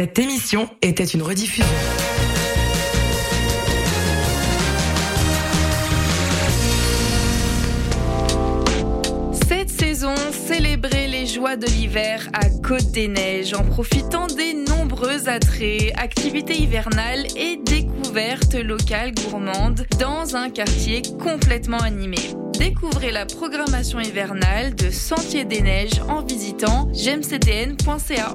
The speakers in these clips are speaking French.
Cette émission était une rediffusion. Cette saison, célébrez les joies de l'hiver à Côte des Neiges en profitant des nombreux attraits, activités hivernales et découvertes locales gourmandes dans un quartier complètement animé. Découvrez la programmation hivernale de Sentier des Neiges en visitant gemcdn.ca.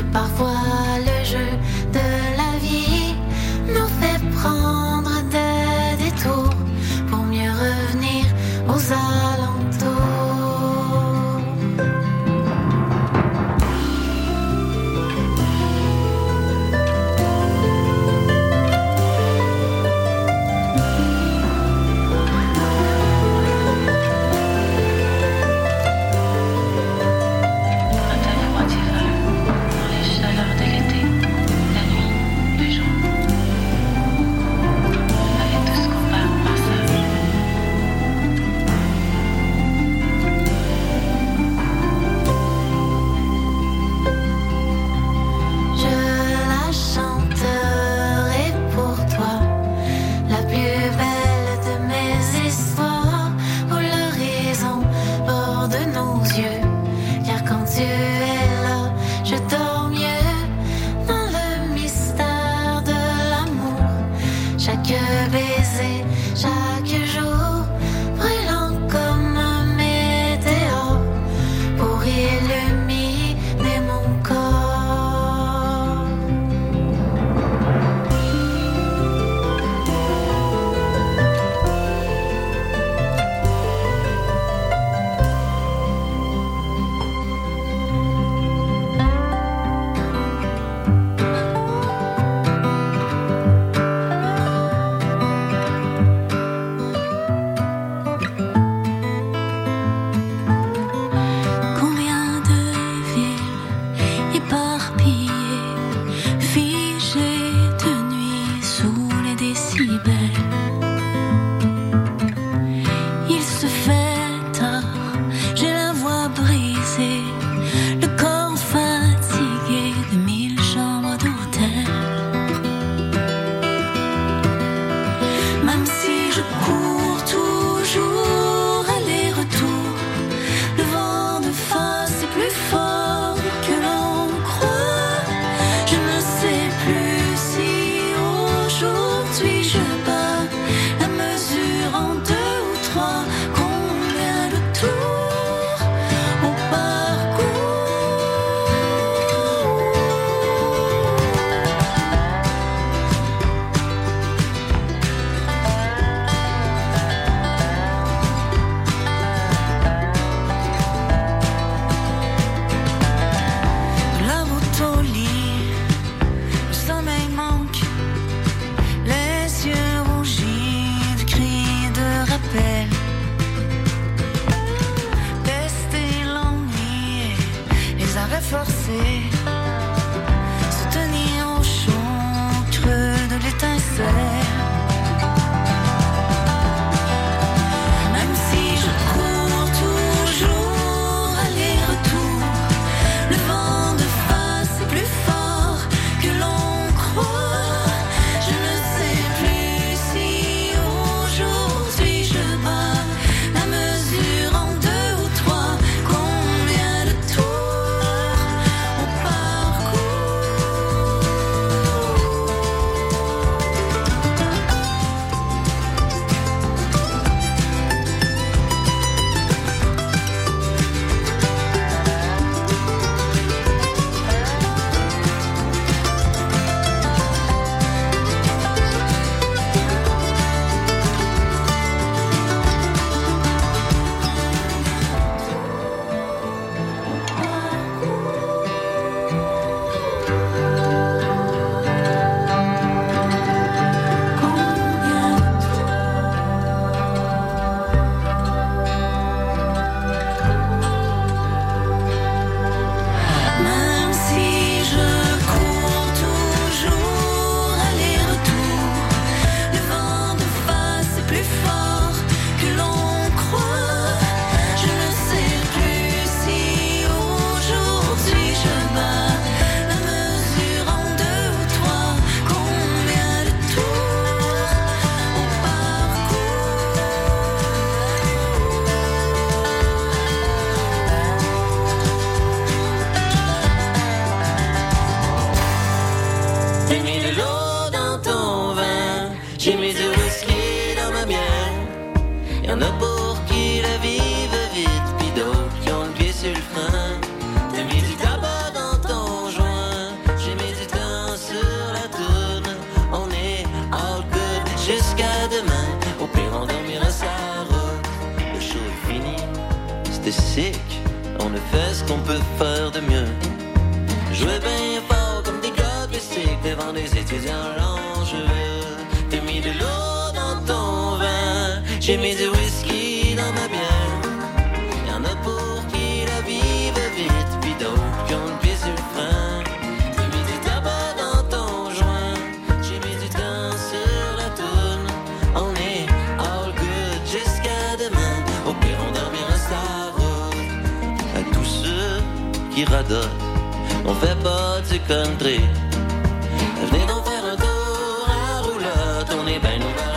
parfois le jeu qui radote. On fait pas du country. Venez donc faire un tour à roulotte, on est bien ouvert.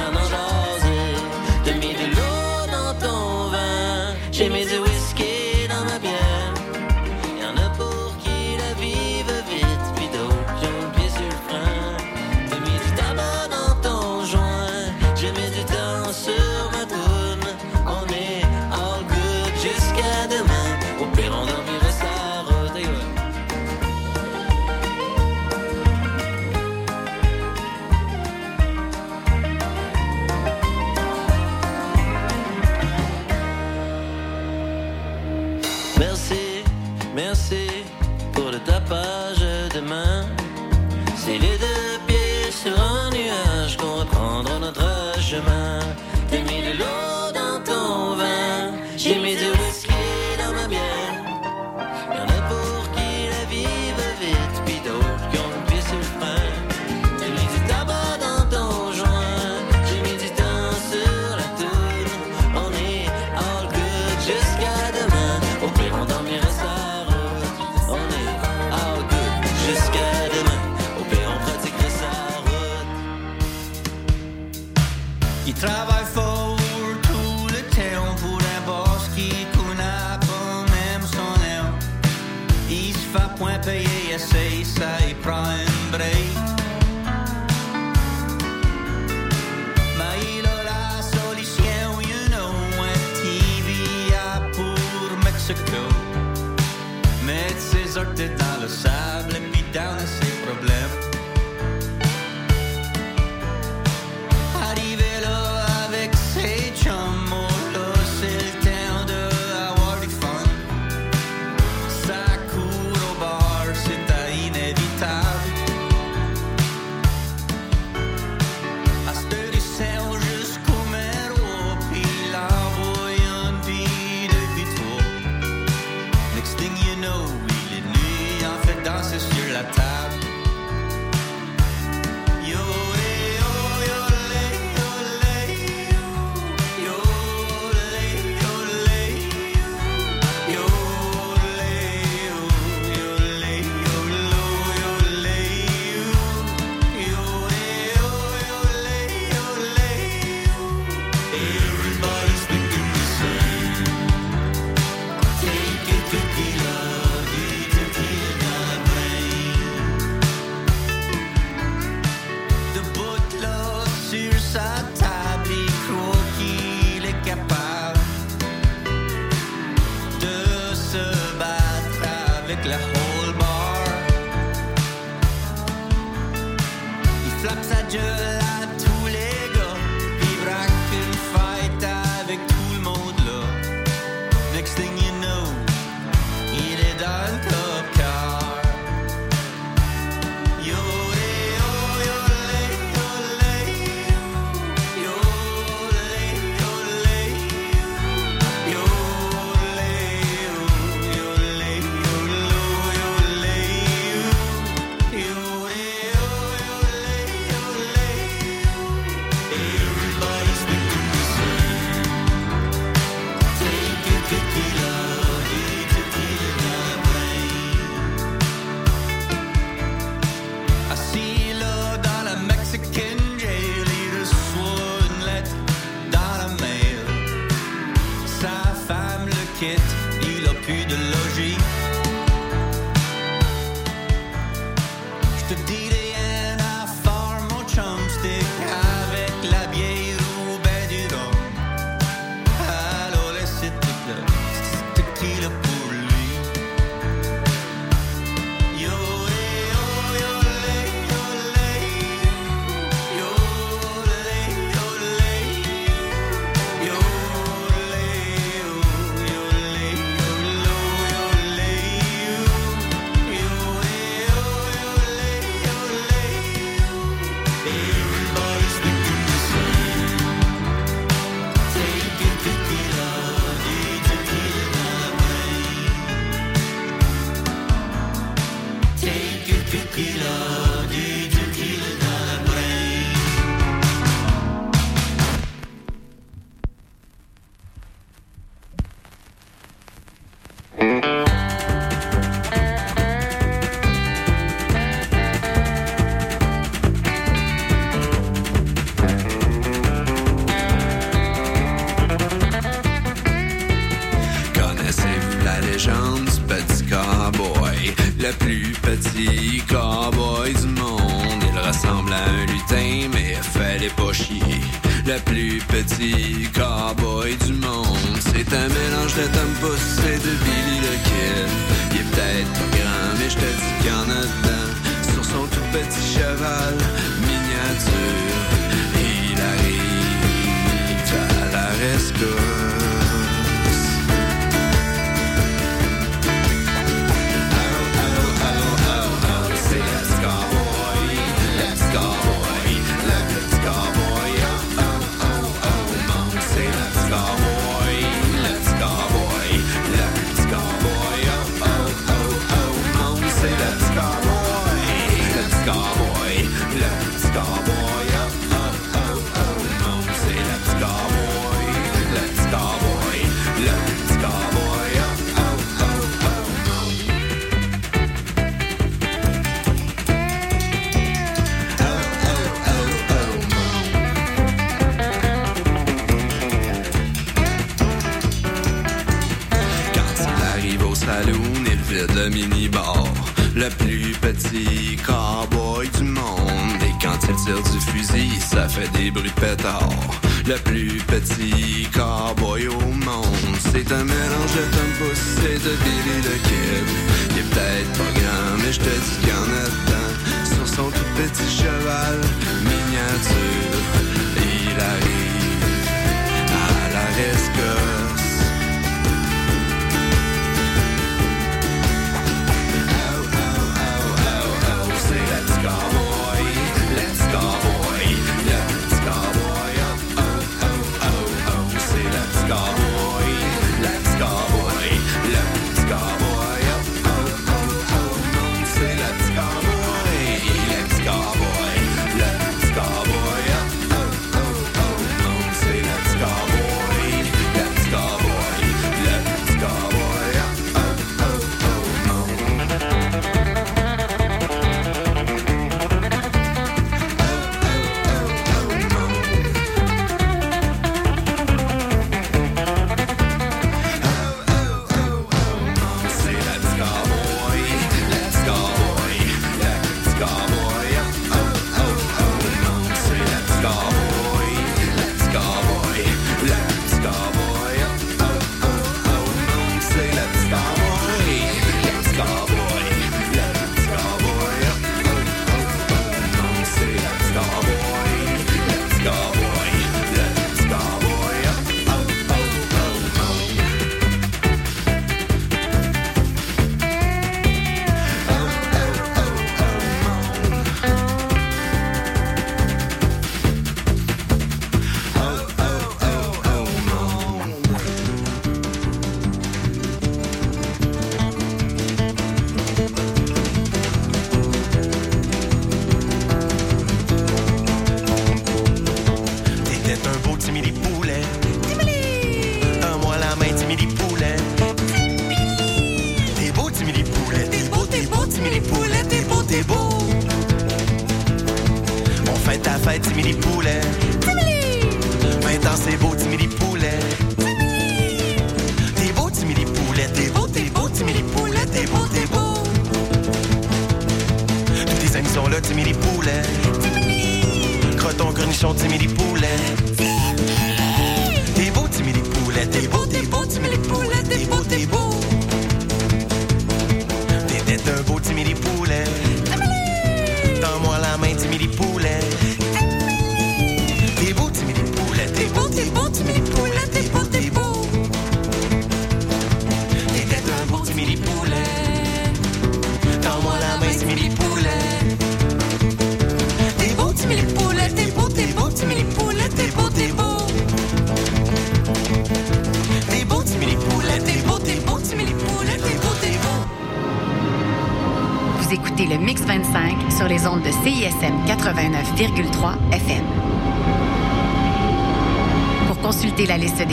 sable, puis the la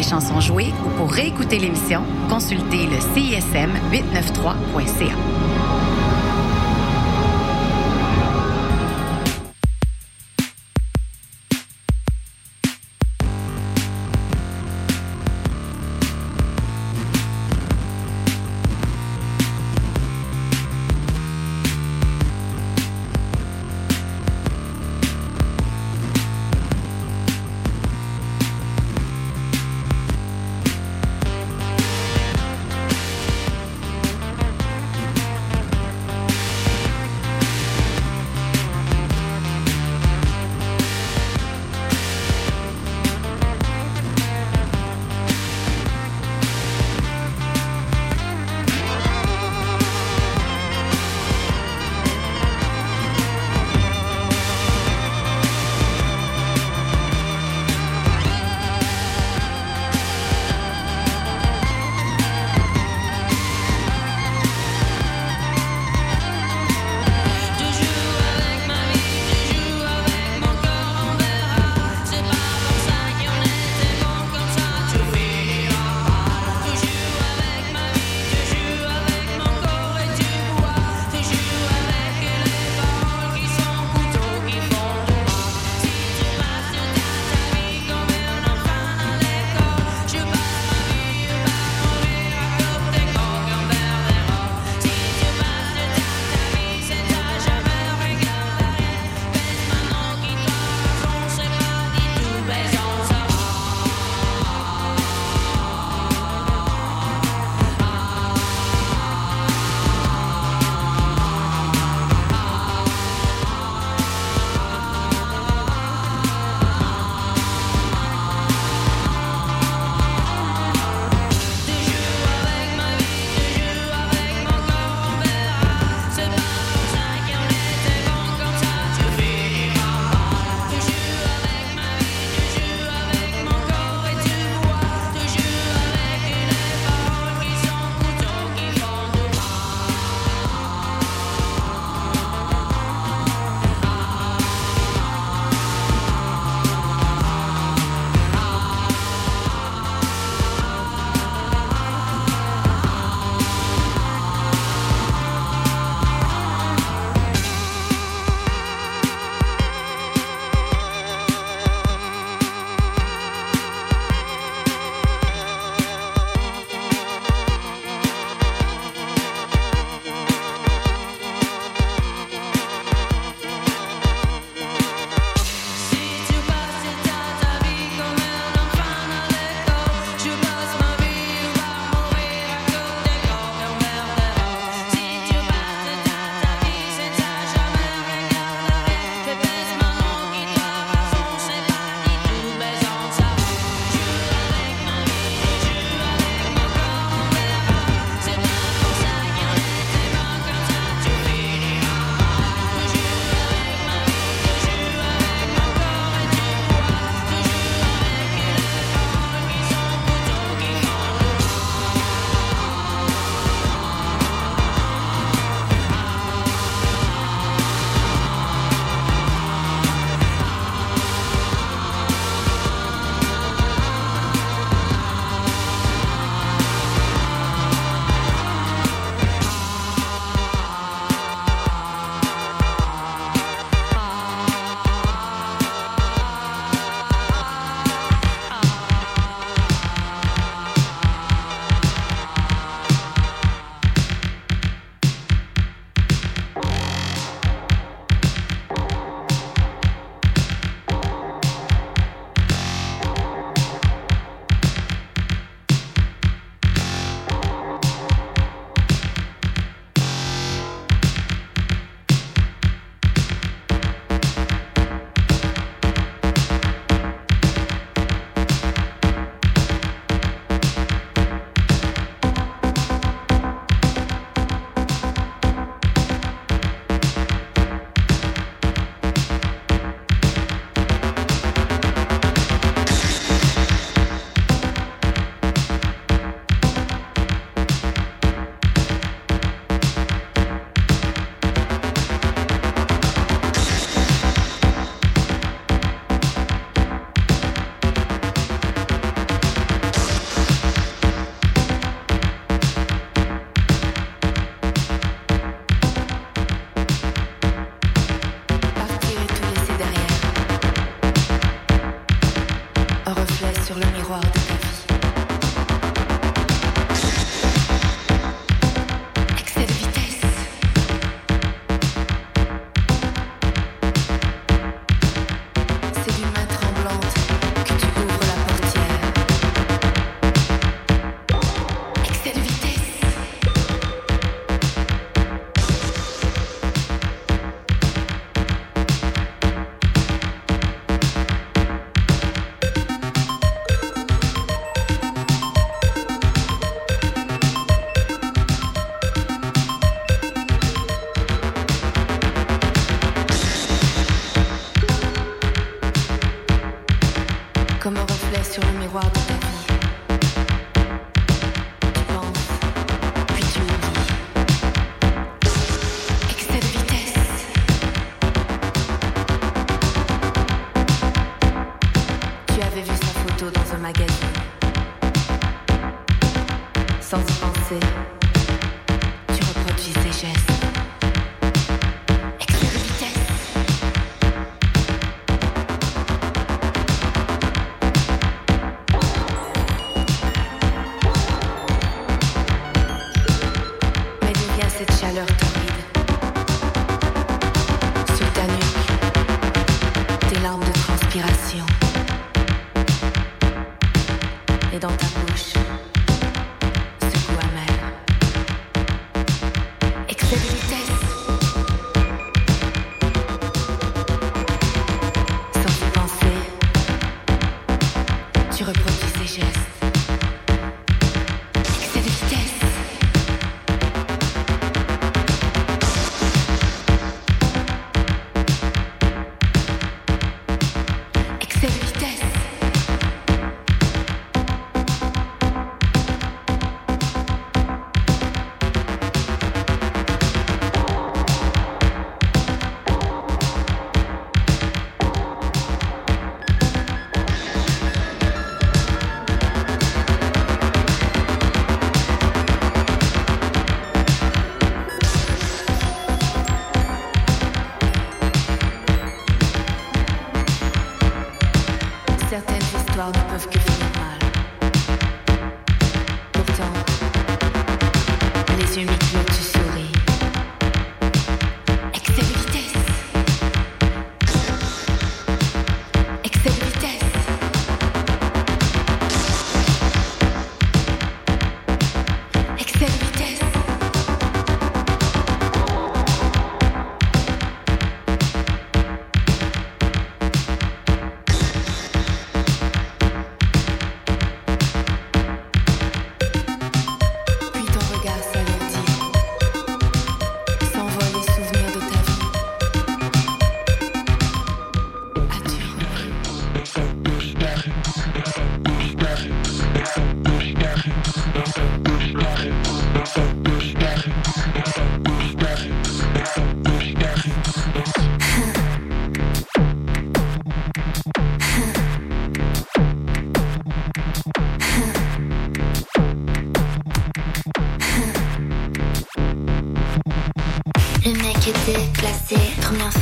chansons jouées ou pour réécouter l'émission, consultez le CISM 893.ca.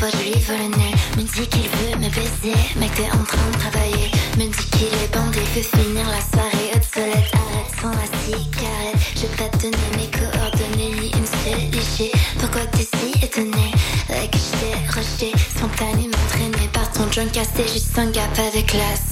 Je lui vole le nez, me dit qu'il veut me baiser, mais t'es en train de travailler. Me dit qu'il est bandé, fait finir la soirée obsolète. Arrête sans la cigarette, je vais pas donner mes coordonnées ni une seule léger. Pourquoi t'es si étonné que je t'ai rejeté, spontanément traîné par ton junk cassé, juste un gap avec classe.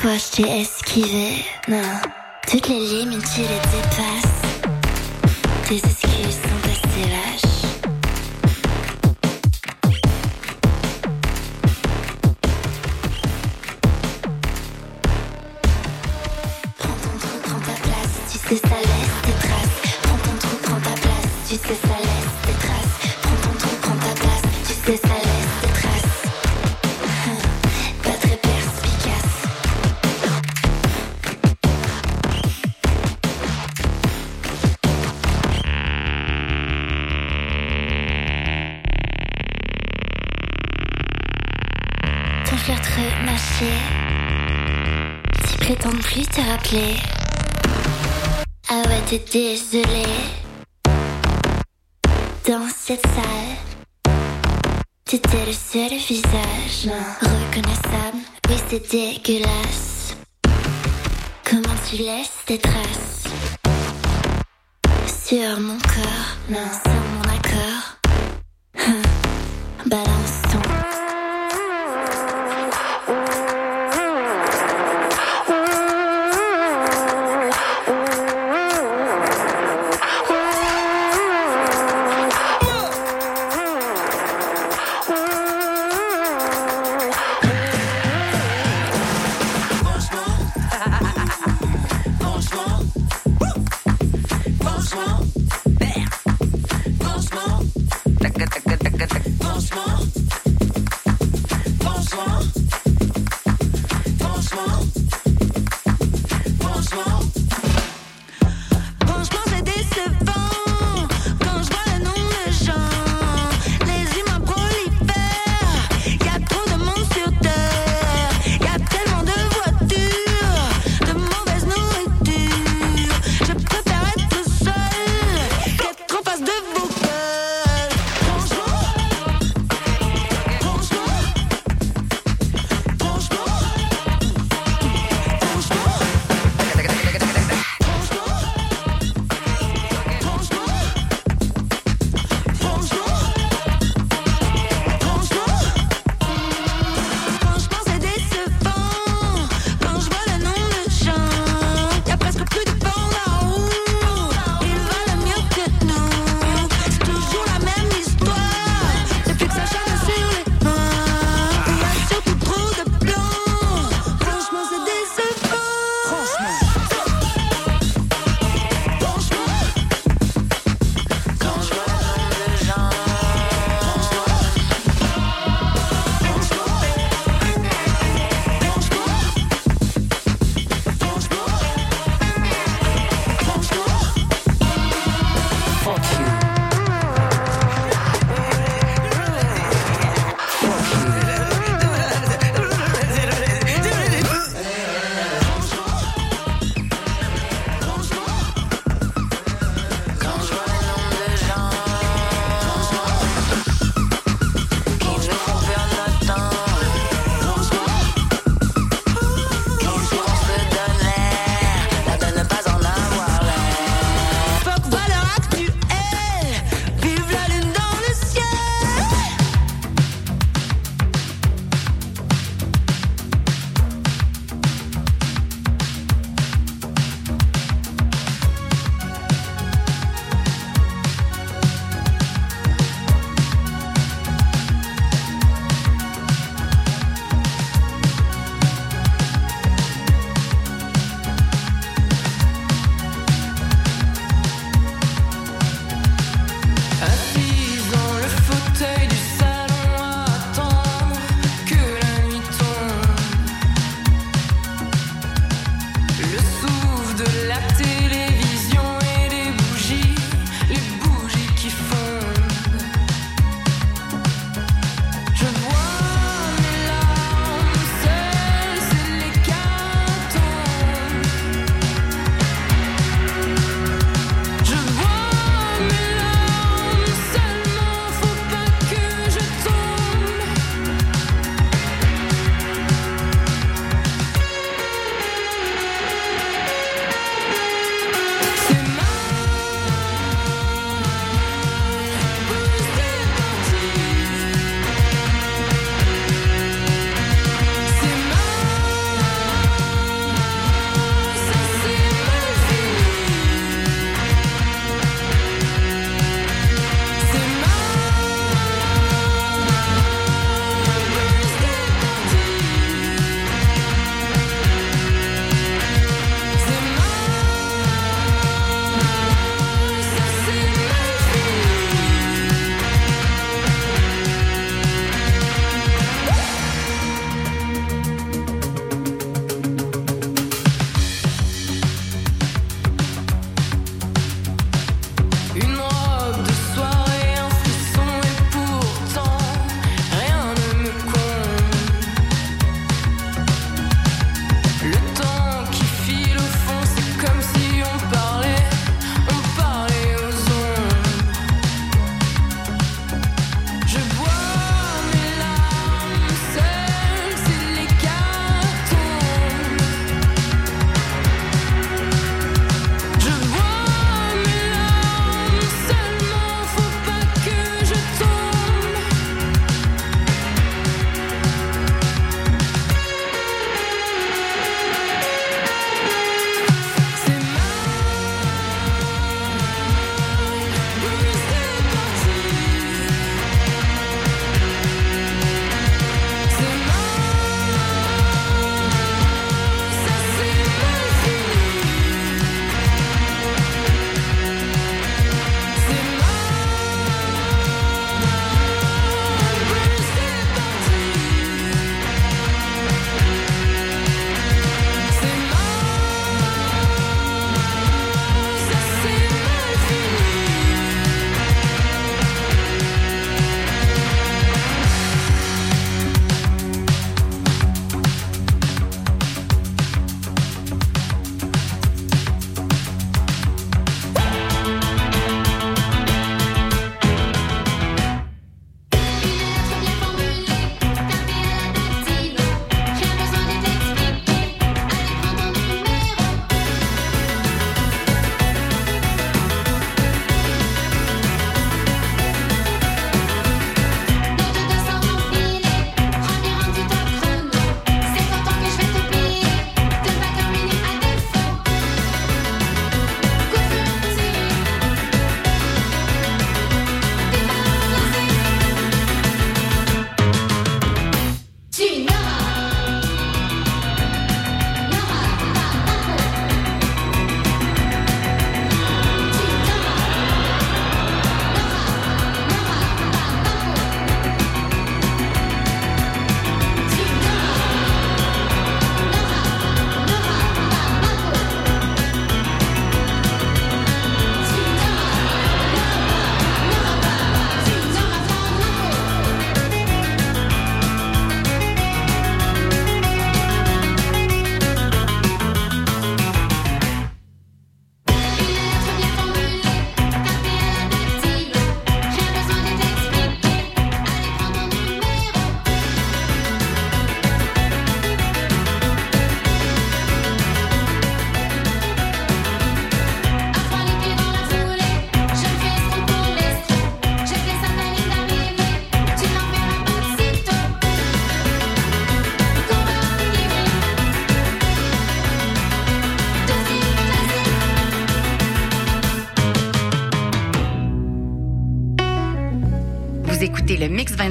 fois je t'ai esquivé. Non, toutes les limites, tu les dépasses. Ah ouais, t'es désolé. Dans cette salle, t'étais le seul visage reconnaissable. Oui, c'est dégueulasse. Comment tu laisses tes traces sur mon corps, sans mon accord? Hein, balance.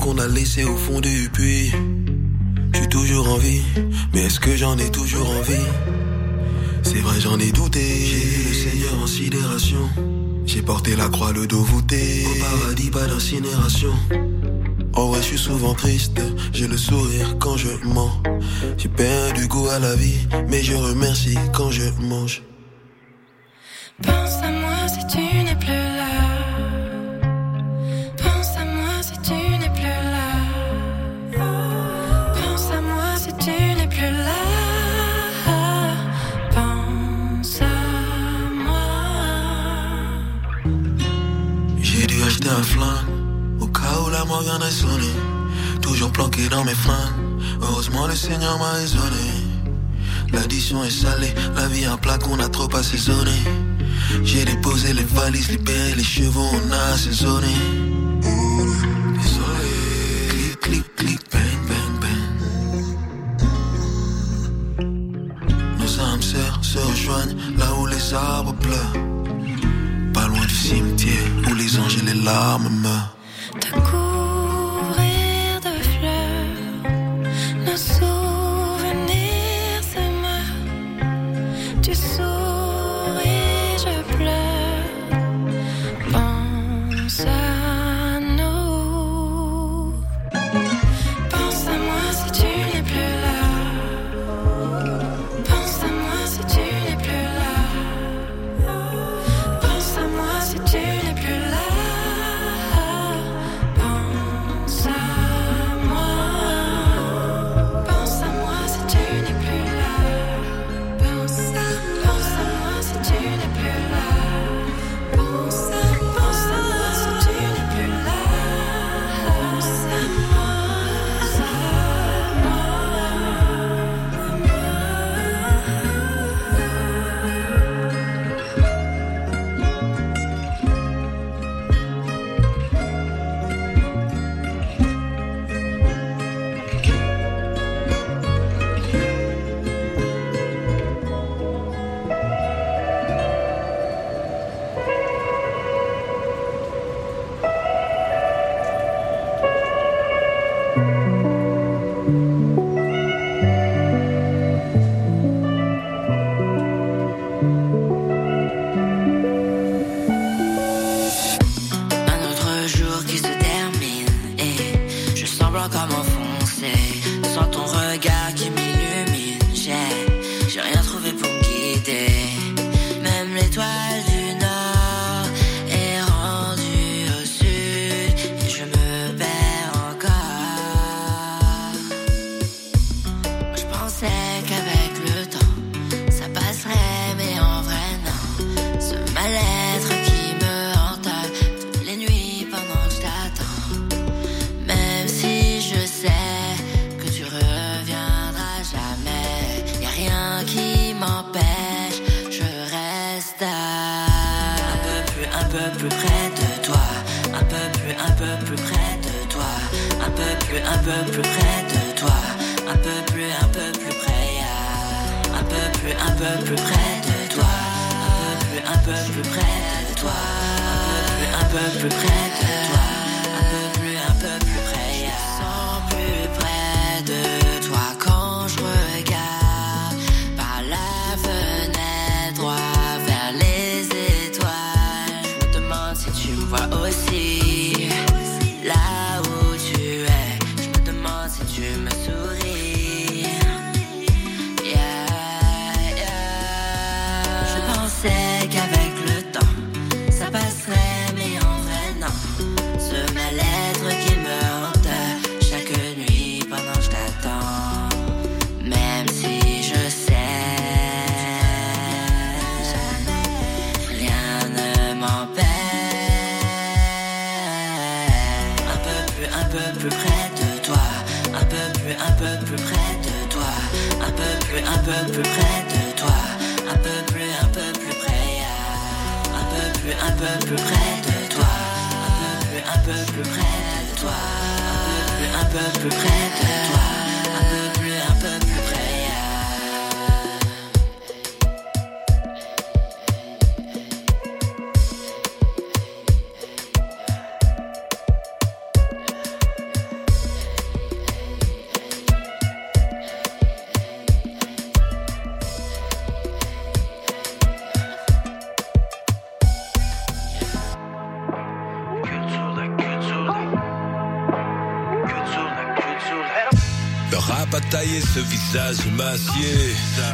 qu'on a laissé au fond du puits. J'ai toujours envie, mais est-ce que j'en ai toujours envie? C'est vrai, j'en ai douté. J'ai vu le Seigneur en sidération. J'ai porté la croix, le dos voûté. Au paradis, pas d'incinération. Oh ouais, je suis souvent triste, j'ai le sourire quand je mens. J'ai perdu goût à la vie, mais je remercie quand je mange.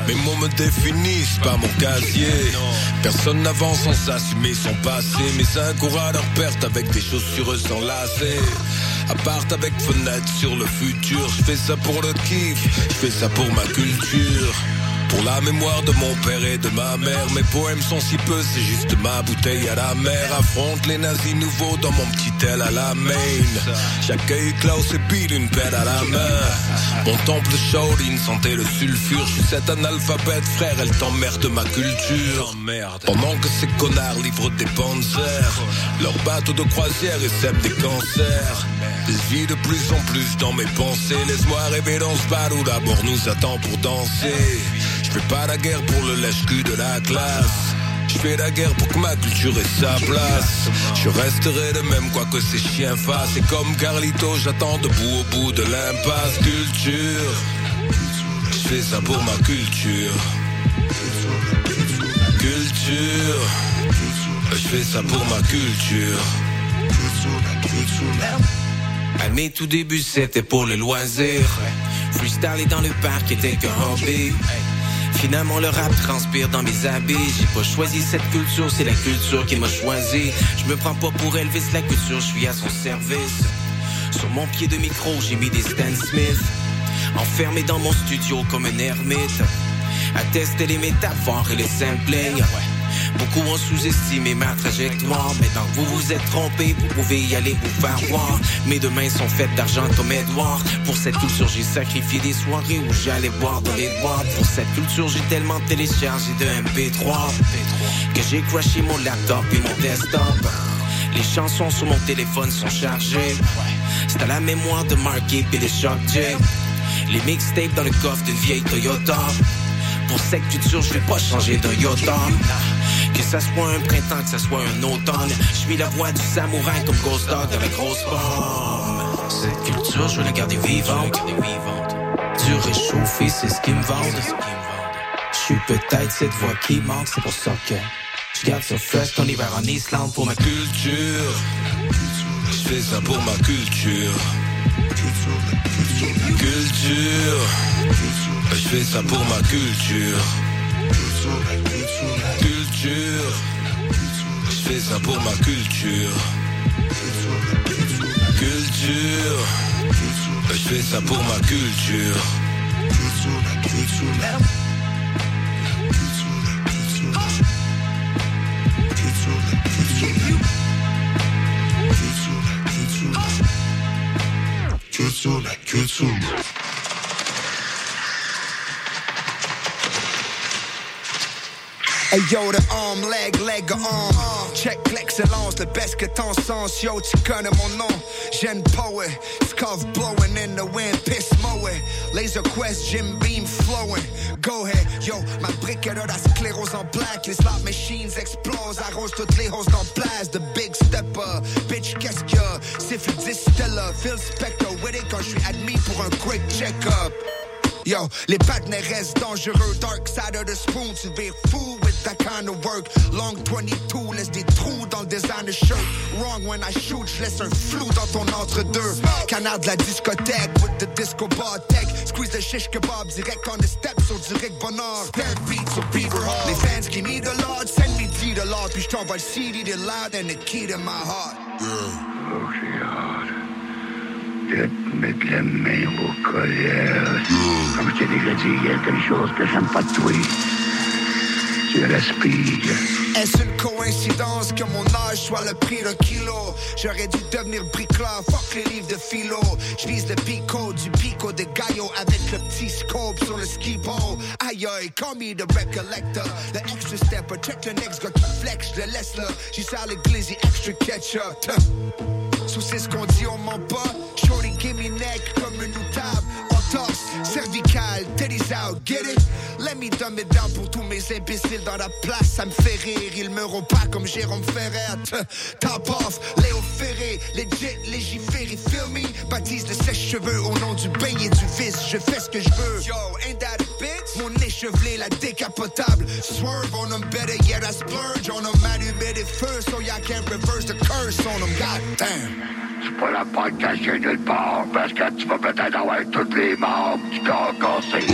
Mes mots me définissent pas mon casier. Personne n'avance sans s'assumer son passé. Mais courent à leur perte avec des chaussures enlacées. Appart avec fenêtre sur le futur. Je fais ça pour le kiff, je fais ça pour ma culture. Pour la mémoire de mon père et de ma mère, mes poèmes sont si peu, c'est juste ma bouteille à la mer. Affronte les nazis nouveaux dans mon petit aile à la main. J'accueille Klaus et pile une pelle à la main. Mon temple Shaolin sentait le sulfure. Je suis cet analphabète, frère, elle t'emmerde ma culture. Pendant que ces connards livrent des panzers, leurs bateaux de croisière et sèment des cancers. Je vis de plus en plus dans mes pensées. Laisse-moi rêver dans ce bar où d'abord nous attend pour danser. Je fais pas la guerre pour le lèche-cul de la classe. Je fais la guerre pour que ma culture ait sa place. Je resterai le même quoi que ces chiens fassent. Et comme Carlito, j'attends debout au bout de l'impasse. Culture. Je fais ça pour ma culture. Culture. Je fais ça pour ma culture. À mes tout débuts, c'était pour le loisir. Freestyler dans le parc était qu'un hobby. Finalement, le rap transpire dans mes habits. J'ai pas choisi cette culture, c'est la culture qui m'a choisi. Je me prends pas pour Elvis, la culture, je suis à son service. Sur mon pied de micro, j'ai mis des Stan Smith. Enfermé dans mon studio comme un ermite. À tester les métaphores et les samplings. Beaucoup ont sous-estimé ma trajectoire. Mais tant que vous vous êtes trompé, vous pouvez y aller vous faire voir. Mes deux mains sont faites d'argent comme Edouard. Pour cette culture, j'ai sacrifié des soirées où j'allais boire dans les boîtes. Pour cette culture, j'ai tellement téléchargé de MP3 que j'ai crashé mon laptop et mon desktop. Les chansons sur mon téléphone sont chargées. C'est à la mémoire de Marky et de Shock J. Les mixtapes dans le coffre d'une vieille Toyota. Pour cette culture, je vais pas changer de Yota. Que ça soit un printemps, que ça soit un automne, je suis la voix du samouraï comme Ghost Dog la grosse bombe. Cette culture, je veux la garder vivante. Du réchauffé, c'est ce qui me vendent. Je suis peut-être cette voix qui manque, c'est pour ça que je garde ça fresh en hiver en Islande pour ma culture. Je fais ça pour ma culture. Culture. Je fais ça pour ma culture culture. Je fais ça pour ma culture. Culture. Je fais ça pour ma culture. Culture, culture. Hey yo, the arm, leg, leg, arm. Check l'excellence, le best que ton sens. Yo, tu connais mon nom. Gen poet, scuff blowing in the wind, piss mowing. Laser quest, Jim beam flowing. Go ahead, yo, ma brique de la sclérose en plaque. Les slot machines explosent, arrose toutes les roses dans place. The big stepper, bitch, qu'est-ce que Siffle distiller, Phil Spector with it quand je suis admis pour un quick check-up. Yo, les partenaires restent dangereux. Dark side of the spoon, tu vas fou with that kind of work. Long 22, laisse des trous dans le designer shirt. Wrong when I shoot, je laisse un flou dans ton entre-deux. Canard de la discothèque, with the disco bar tech. Squeeze the shish kebab direct on the steps sur direct bonheur. Dead beats sur Beaver Hall. Les fans qui need the Lord, send me to the Lord. Puis je t'envoie le CD de loud and the key to my heart. Yeah. Oh, c'est hard. de te mettre la main au colère. Comme je t'ai déjà dit, il y a quelque chose que j'aime pas de toi. Est-ce une coïncidence que mon âge soit le prix d'un kilo? J'aurais dû devenir bricoleur, fuck les livres de philo. Je vise le pico du pico de Gaillot avec le petit scope sur le ski ball. Aïe aïe, call me the recollector. The extra stepper, check le next gars qui flex, je le laisse là. J'y sers l'église, extra ketchup. Sous c'est ce qu'on dit, on ment pas. Shorty, give me neck comme une outable. Cervical, cervicale, titties out, get it? Let me dumb it down pour tous mes imbéciles dans la place, ça me fait rire, ils meurent pas comme Jérôme Ferret top off, Léo Ferré, legit, légiféré, feel me, baptise le sèche-cheveux au nom du beignet du vice, je fais ce que je veux, yo, ain't that a bitch? Mon échevelé, la décapotable, swerve on them better yet I splurge on them, allumé des feux, so y'all can't reverse the curse on them, goddamn. Tu peux la pas cacher nulle part parce que tu vas peut-être avoir toutes les membres du corps cassé.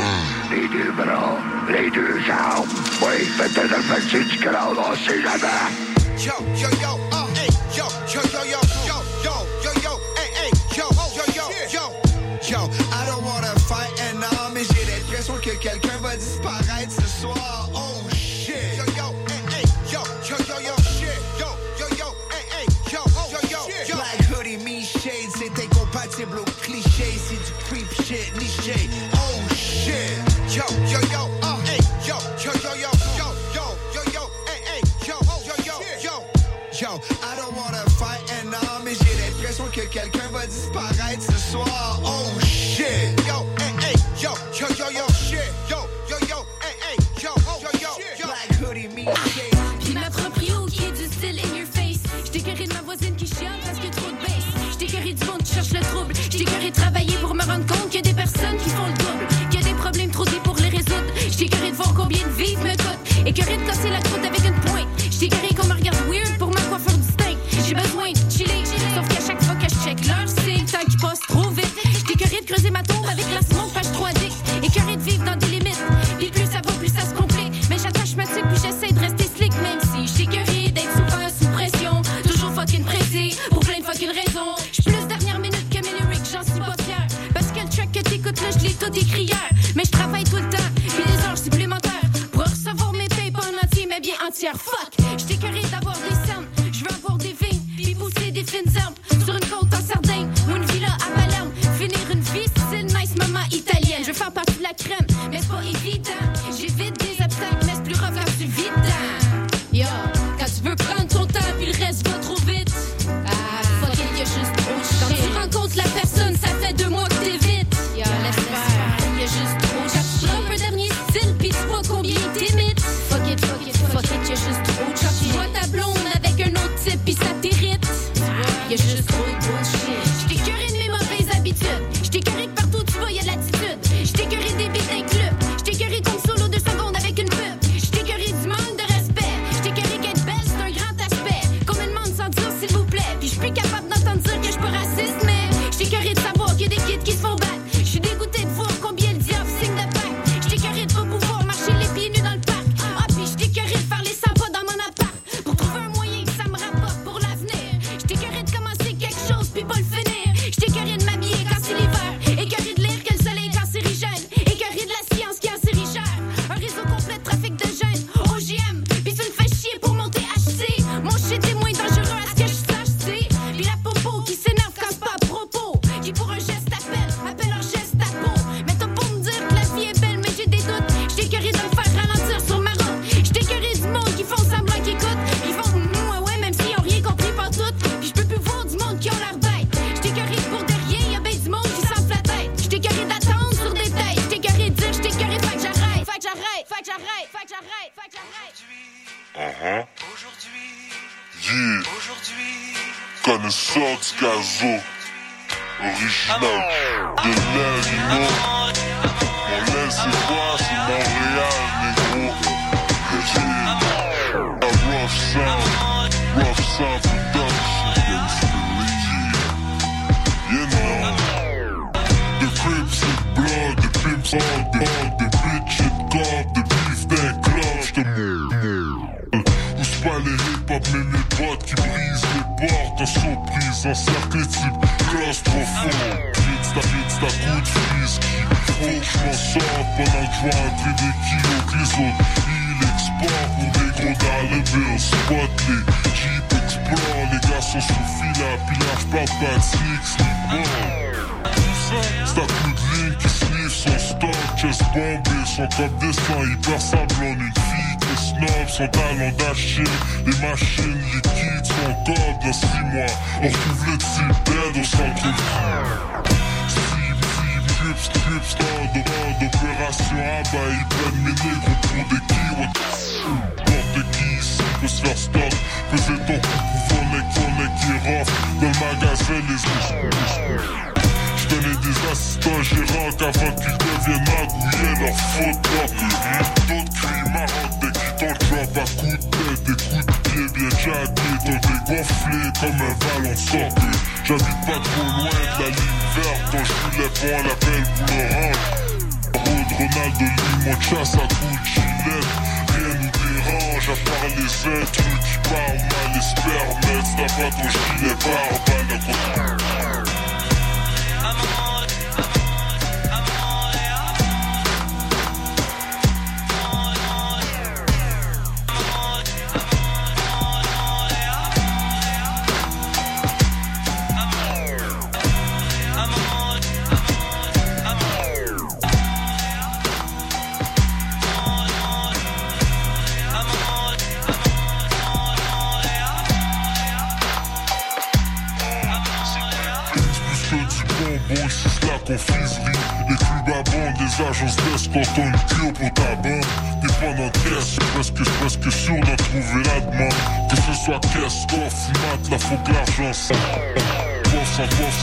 Les deux bras, les deux jambes. Oui, peut-être le fait du crâne, on sait jamais. Yo, yo, yo, oh, hey, yo, yo, yo, yo, yo, yo, yo, yo, hey, hey, yo, yo, yo, yo, yo. Kein Fall ist es Paarreiz,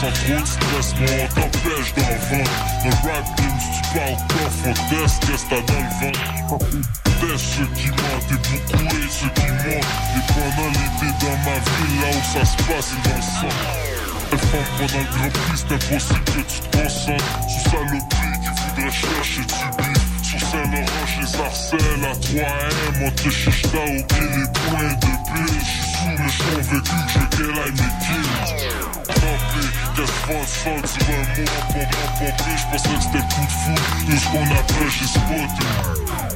ça roule, stress, moi on t'empêche d'en vendre. Le rap game, si tu parles pas, faut test, qu'est-ce t'as dans le ventre Teste ceux qui mentent, et beaucoup et ceux qui mentent. Et pendant l'été dans ma ville, là où ça se passe, c'est dans le sang. F1 pendant le Grand Prix, c'est impossible que tu te concentres. Sous saloperie qui voudrait chercher du bif. Sur Saint-Laurent, les harcèle à 3M. On te chiche, t'as oublié les points de plus. Sous le champ vécu, je délaille mes kills. Casbah, salt, c'est vraiment pour moi, pour plus. Je pensais que c'était coup de fou. Tout ce qu'on appelle, j'ai spoté.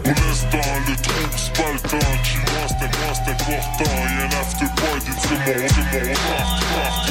Pour l'instant, le trou se baltant. Dis-moi, c'était moi, c'était important. Y'a un afterparty, c'est mon, c'est mon retard, macht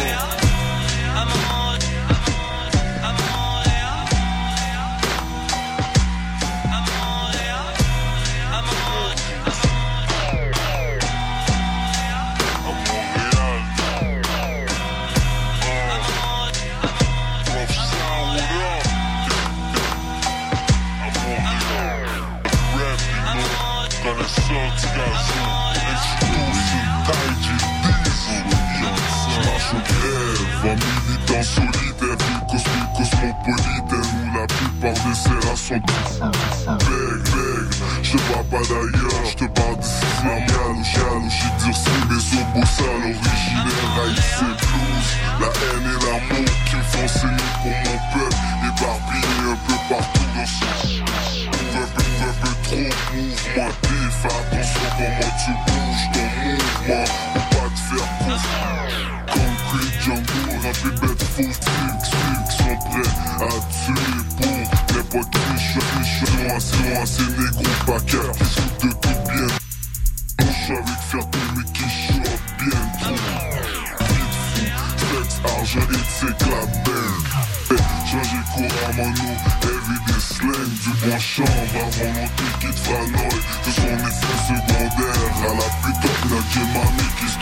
sentence.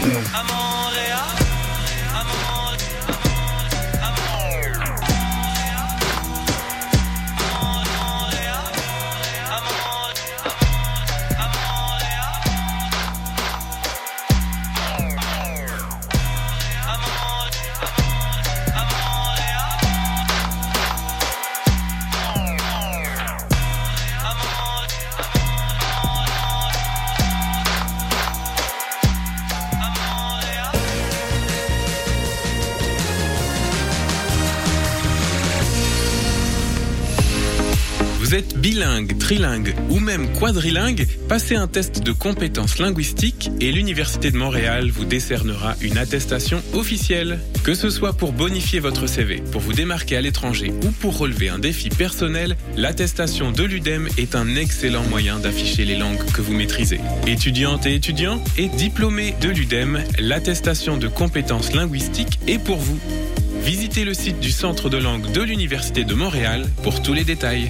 Montréal, à Montréal. Bilingue, trilingue ou même quadrilingue Passez un test de compétences linguistiques et l'Université de Montréal vous décernera une attestation officielle. Que ce soit pour bonifier votre CV, pour vous démarquer à l'étranger ou pour relever un défi personnel, l'attestation de l'UDEM est un excellent moyen d'afficher les langues que vous maîtrisez. Étudiantes et étudiants et diplômés de l'UDEM, l'attestation de compétences linguistiques est pour vous. Visitez le site du Centre de langue de l'Université de Montréal pour tous les détails.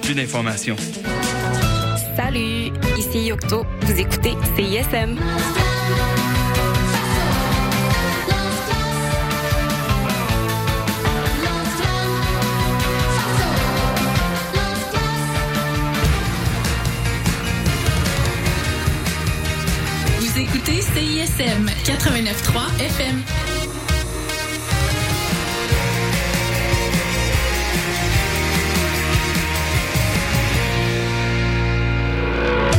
plus d'informations. Salut, ici Yocto. Vous écoutez CISM. Vous écoutez CISM 89.3 FM.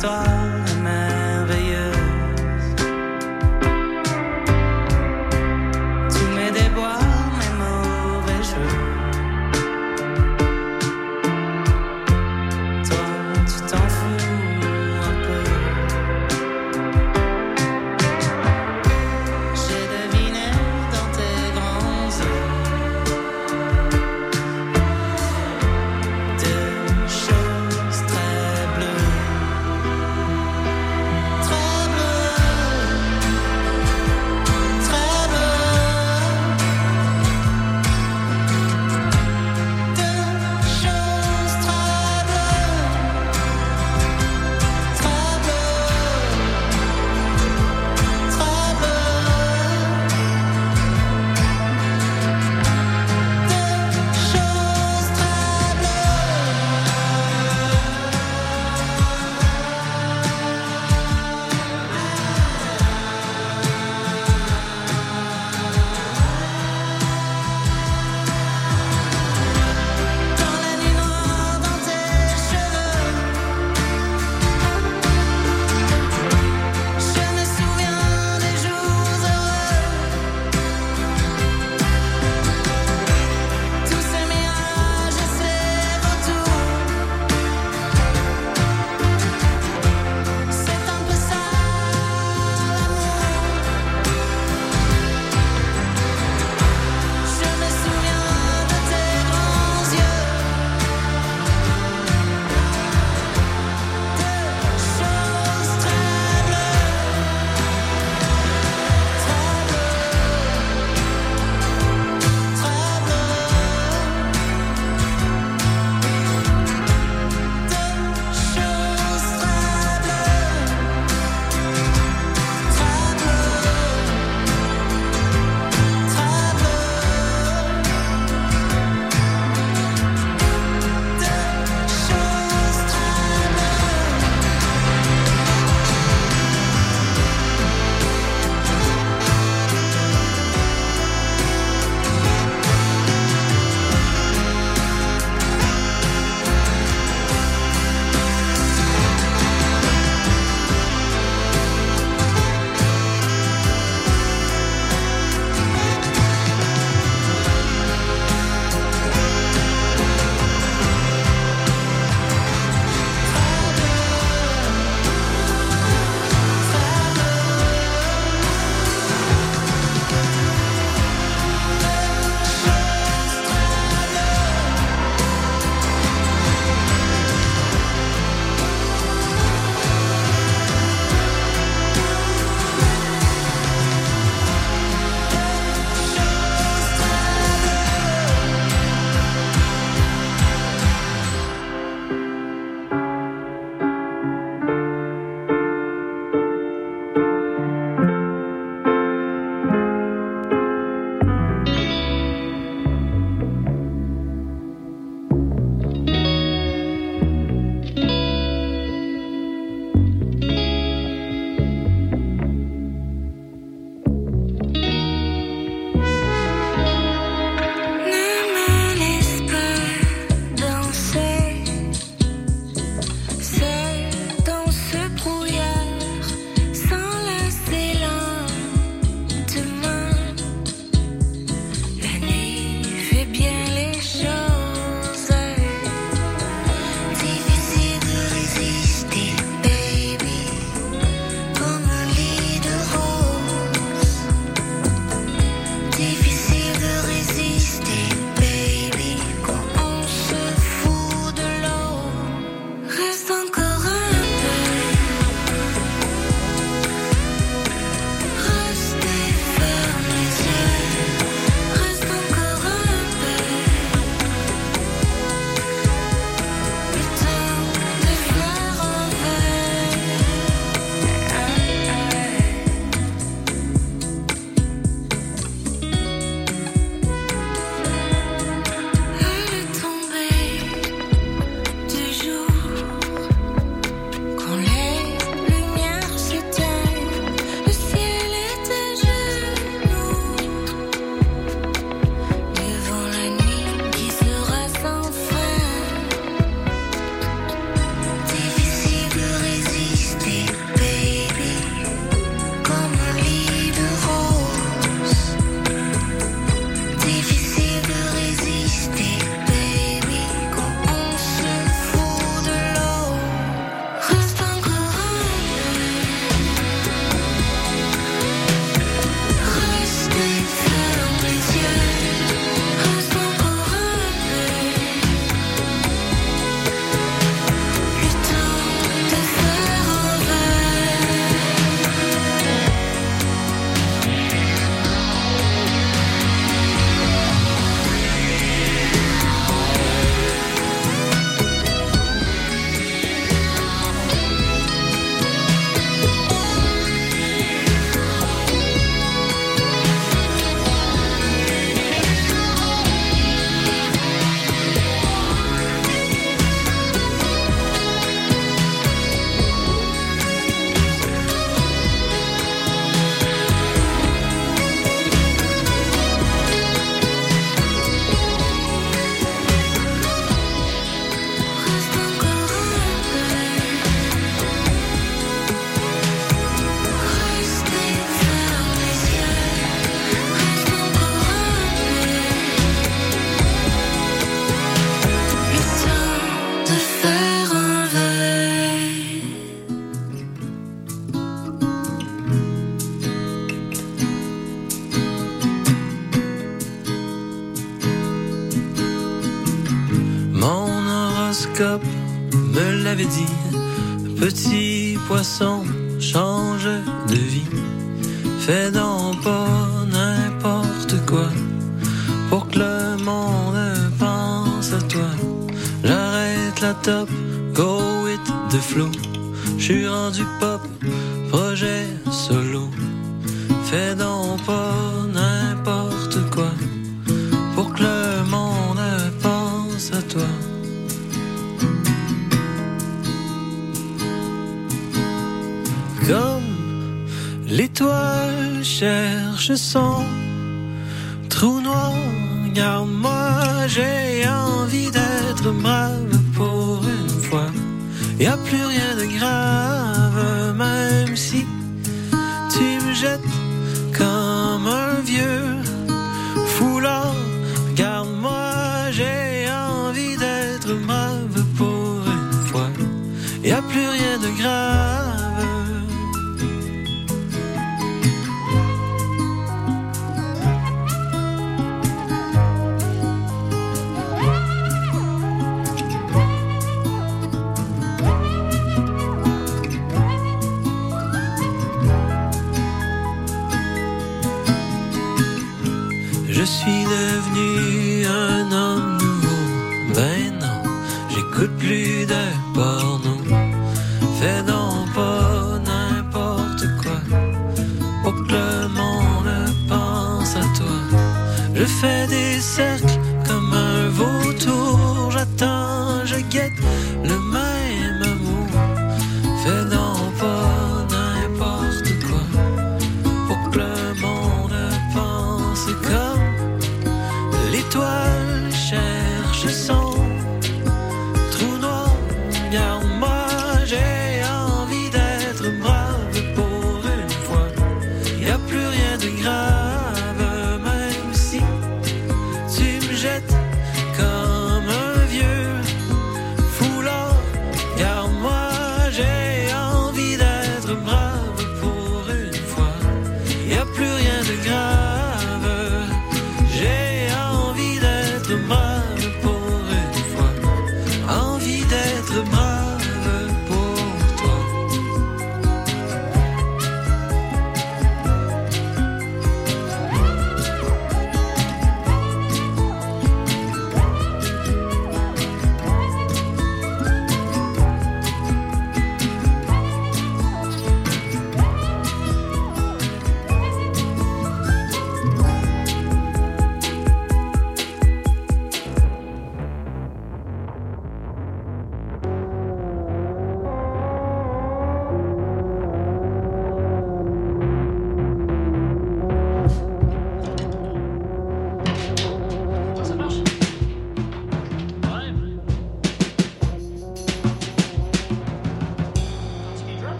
histoire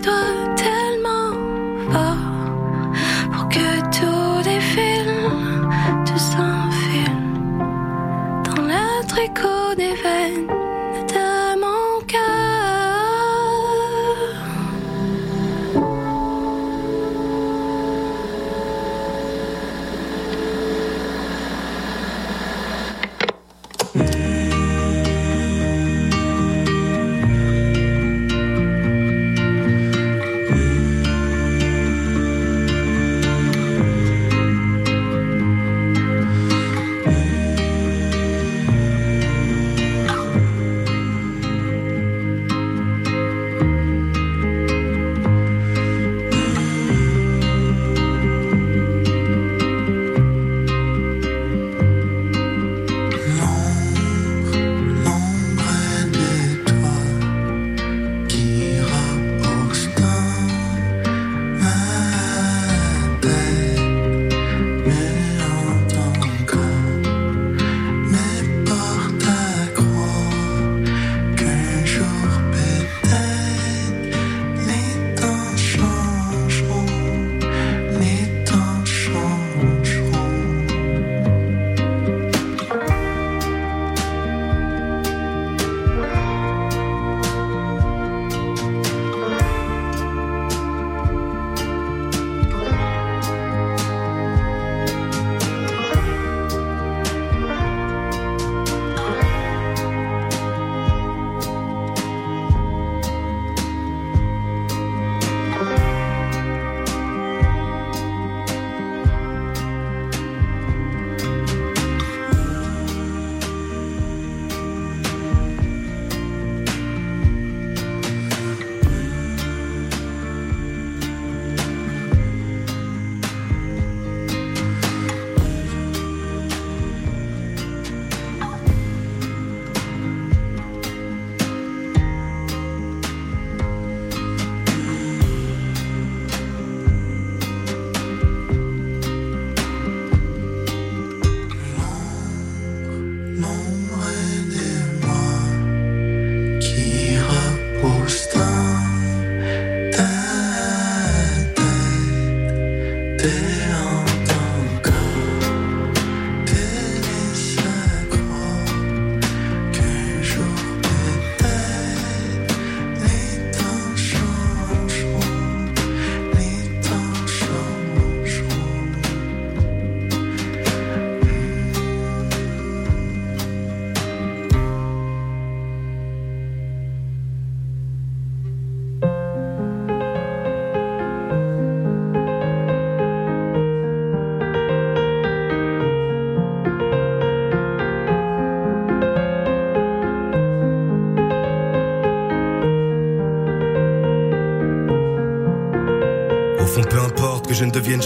Thôi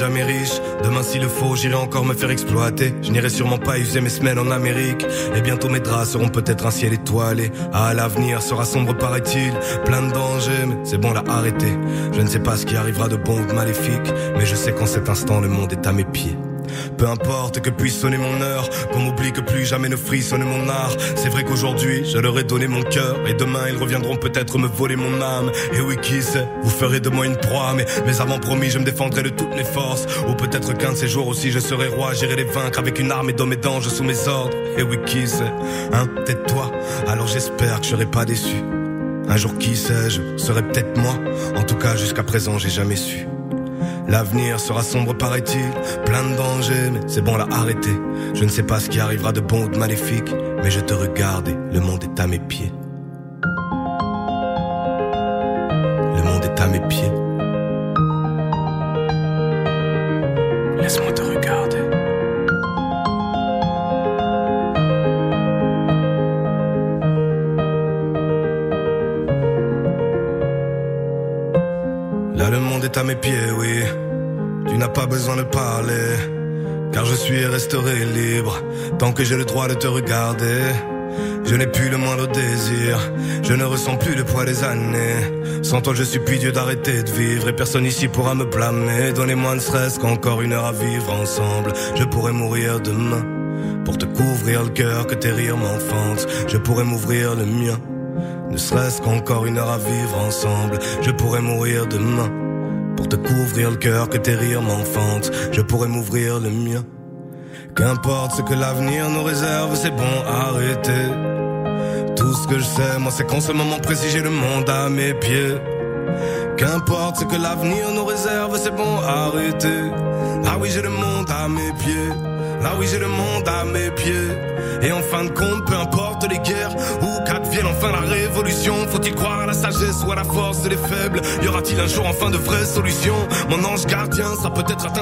jamais riche. Demain, s'il le faut, j'irai encore me faire exploiter. Je n'irai sûrement pas user mes semaines en Amérique. Et bientôt mes draps seront peut-être un ciel étoilé. Ah, l'avenir sera sombre, paraît-il. Plein de dangers, mais c'est bon, là, arrêtez. Je ne sais pas ce qui arrivera de bon ou de maléfique. Mais je sais qu'en cet instant, le monde est à mes pieds. Peu importe que puisse sonner mon heure, qu'on m'oublie que plus jamais ne frissonne mon art. C'est vrai qu'aujourd'hui, je leur ai donné mon cœur, et demain ils reviendront peut-être me voler mon âme. Et oui, qui sait, vous ferez de moi une proie, mais, mais avant promis, je me défendrai de toutes mes forces. Ou peut-être qu'un de ces jours aussi, je serai roi, j'irai les vaincre avec une arme et d'hommes et d'anges sous mes ordres. Et oui, qui sait, hein, peut-être toi, alors j'espère que je serai pas déçu. Un jour, qui sait, je serai peut-être moi. En tout cas, jusqu'à présent, j'ai jamais su. L'avenir sera sombre, paraît-il, plein de dangers, mais c'est bon là, arrêtez. Je ne sais pas ce qui arrivera de bon ou de maléfique, mais je te regarde et le monde est à mes pieds. Que j'ai le droit de te regarder. Je n'ai plus le moindre désir. Je ne ressens plus le poids des années. Sans toi, je supplie Dieu d'arrêter de vivre. Et personne ici pourra me blâmer. Donnez-moi ne serait-ce qu'encore une heure à vivre ensemble. Je pourrais mourir demain. Pour te couvrir le cœur que tes rires m'enfantent. Je pourrais m'ouvrir le mien. Ne serait-ce qu'encore une heure à vivre ensemble, je pourrais mourir demain. Pour te couvrir le cœur que tes rires m'enfantent, je pourrais m'ouvrir le mien. Qu'importe ce que l'avenir nous réserve, c'est bon, arrêtez. Tout ce que je sais, moi, c'est qu'en ce moment précis, j'ai le monde à mes pieds. Qu'importe ce que l'avenir nous réserve, c'est bon, arrêtez. Ah oui, j'ai le monde à mes pieds. Ah oui, j'ai le monde à mes pieds. Et en fin de compte, peu importe les guerres ou qu'advienne enfin la révolution, faut-il croire à la sagesse ou à la force des faibles? Y aura-t-il un jour enfin de vraies solutions? Mon ange gardien sera peut-être atteint